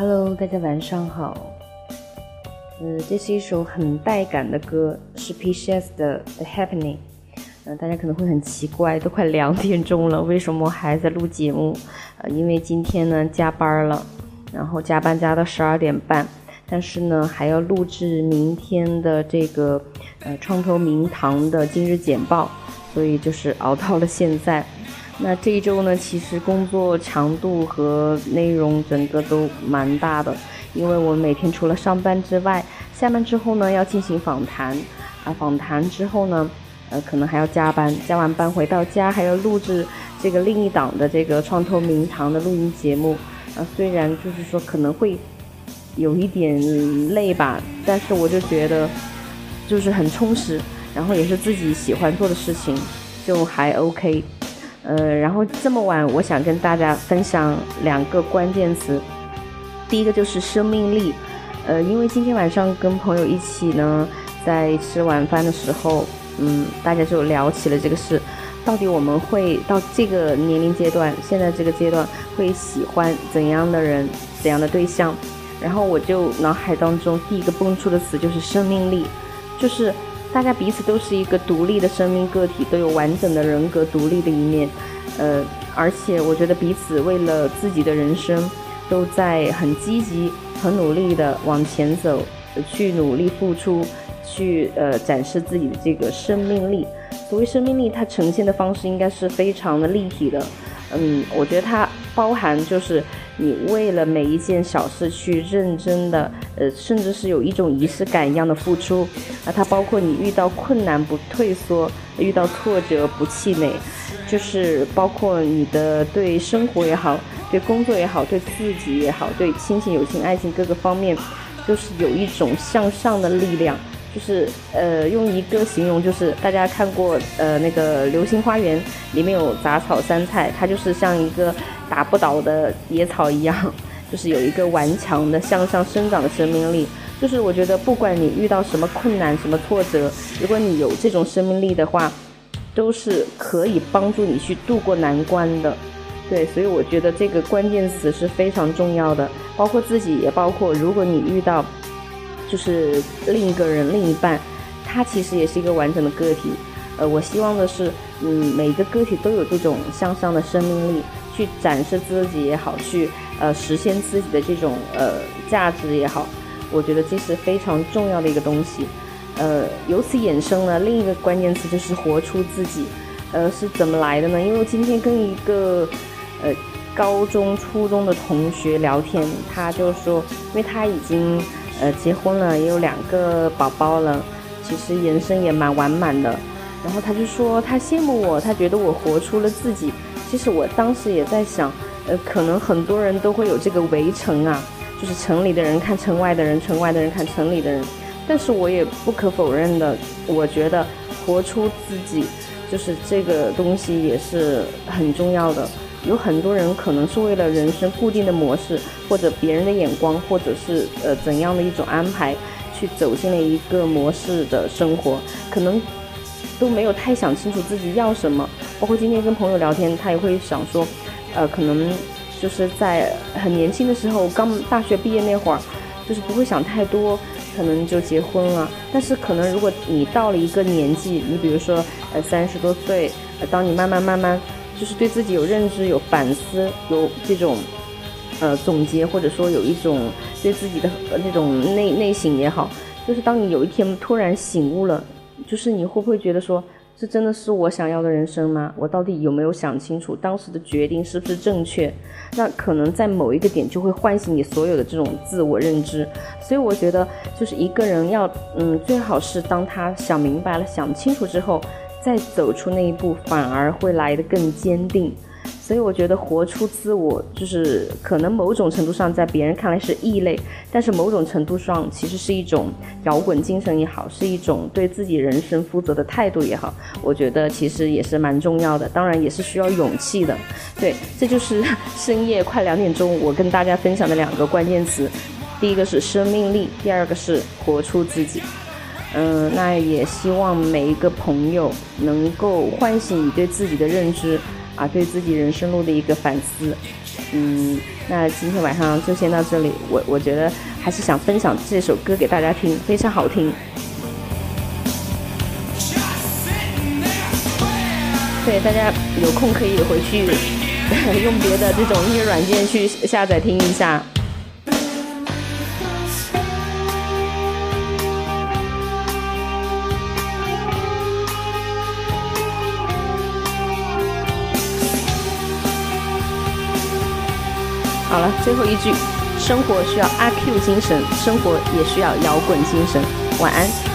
Hello，大家晚上好。呃，这是一首很带感的歌，是 P.S. 的《The Happening》。嗯，大家可能会很奇怪，都快两点钟了，为什么还在录节目？呃，因为今天呢加班了，然后加班加到十二点半，但是呢还要录制明天的这个呃创投名堂的今日简报，所以就是熬到了现在。那这一周呢，其实工作强度和内容整个都蛮大的，因为我每天除了上班之外，下班之后呢要进行访谈，啊，访谈之后呢，呃，可能还要加班，加完班回到家还要录制这个另一档的这个创投名堂的录音节目，啊，虽然就是说可能会有一点累吧，但是我就觉得就是很充实，然后也是自己喜欢做的事情，就还 OK。呃，然后这么晚，我想跟大家分享两个关键词。第一个就是生命力，呃，因为今天晚上跟朋友一起呢，在吃晚饭的时候，嗯，大家就聊起了这个事，到底我们会到这个年龄阶段，现在这个阶段会喜欢怎样的人，怎样的对象？然后我就脑海当中第一个蹦出的词就是生命力，就是。大家彼此都是一个独立的生命个体，都有完整的人格、独立的一面，呃，而且我觉得彼此为了自己的人生，都在很积极、很努力的往前走，去努力付出，去呃展示自己的这个生命力。所谓生命力，它呈现的方式应该是非常的立体的。嗯，我觉得它包含就是你为了每一件小事去认真的，呃，甚至是有一种仪式感一样的付出。啊，它包括你遇到困难不退缩，遇到挫折不气馁，就是包括你的对生活也好，对工作也好，对自己也好，对亲情、友情、爱情各个方面，就是有一种向上的力量。就是呃，用一个形容，就是大家看过呃那个《流星花园》，里面有杂草三菜，它就是像一个打不倒的野草一样，就是有一个顽强的向上生长的生命力。就是我觉得，不管你遇到什么困难、什么挫折，如果你有这种生命力的话，都是可以帮助你去度过难关的。对，所以我觉得这个关键词是非常重要的，包括自己，也包括如果你遇到。就是另一个人，另一半，他其实也是一个完整的个体。呃，我希望的是，嗯，每一个个体都有这种向上的生命力，去展示自己也好，去呃实现自己的这种呃价值也好。我觉得这是非常重要的一个东西。呃，由此衍生了另一个关键词就是活出自己。呃，是怎么来的呢？因为今天跟一个呃高中、初中的同学聊天，他就说，因为他已经。呃，结婚了，也有两个宝宝了，其实人生也蛮完满的。然后他就说他羡慕我，他觉得我活出了自己。其实我当时也在想，呃，可能很多人都会有这个围城啊，就是城里的人看城外的人，城外的人看城里的人。但是我也不可否认的，我觉得活出自己，就是这个东西也是很重要的。有很多人可能是为了人生固定的模式，或者别人的眼光，或者是呃怎样的一种安排，去走进了一个模式的生活，可能都没有太想清楚自己要什么。包括今天跟朋友聊天，他也会想说，呃，可能就是在很年轻的时候，刚大学毕业那会儿，就是不会想太多，可能就结婚了。但是可能如果你到了一个年纪，你比如说呃三十多岁，当你慢慢慢慢。就是对自己有认知、有反思、有这种，呃，总结，或者说有一种对自己的那种内内省也好。就是当你有一天突然醒悟了，就是你会不会觉得说，这真的是我想要的人生吗？我到底有没有想清楚当时的决定是不是正确？那可能在某一个点就会唤醒你所有的这种自我认知。所以我觉得，就是一个人要，嗯，最好是当他想明白了、想清楚之后。再走出那一步，反而会来得更坚定。所以我觉得活出自我，就是可能某种程度上在别人看来是异类，但是某种程度上其实是一种摇滚精神也好，是一种对自己人生负责的态度也好。我觉得其实也是蛮重要的，当然也是需要勇气的。对，这就是 深夜快两点钟我跟大家分享的两个关键词，第一个是生命力，第二个是活出自己。嗯，那也希望每一个朋友能够唤醒你对自己的认知，啊，对自己人生路的一个反思。嗯，那今天晚上就先到这里。我我觉得还是想分享这首歌给大家听，非常好听。对，大家有空可以回去 用别的这种音乐软件去下载听一下。好了，最后一句，生活需要阿 Q 精神，生活也需要摇滚精神。晚安。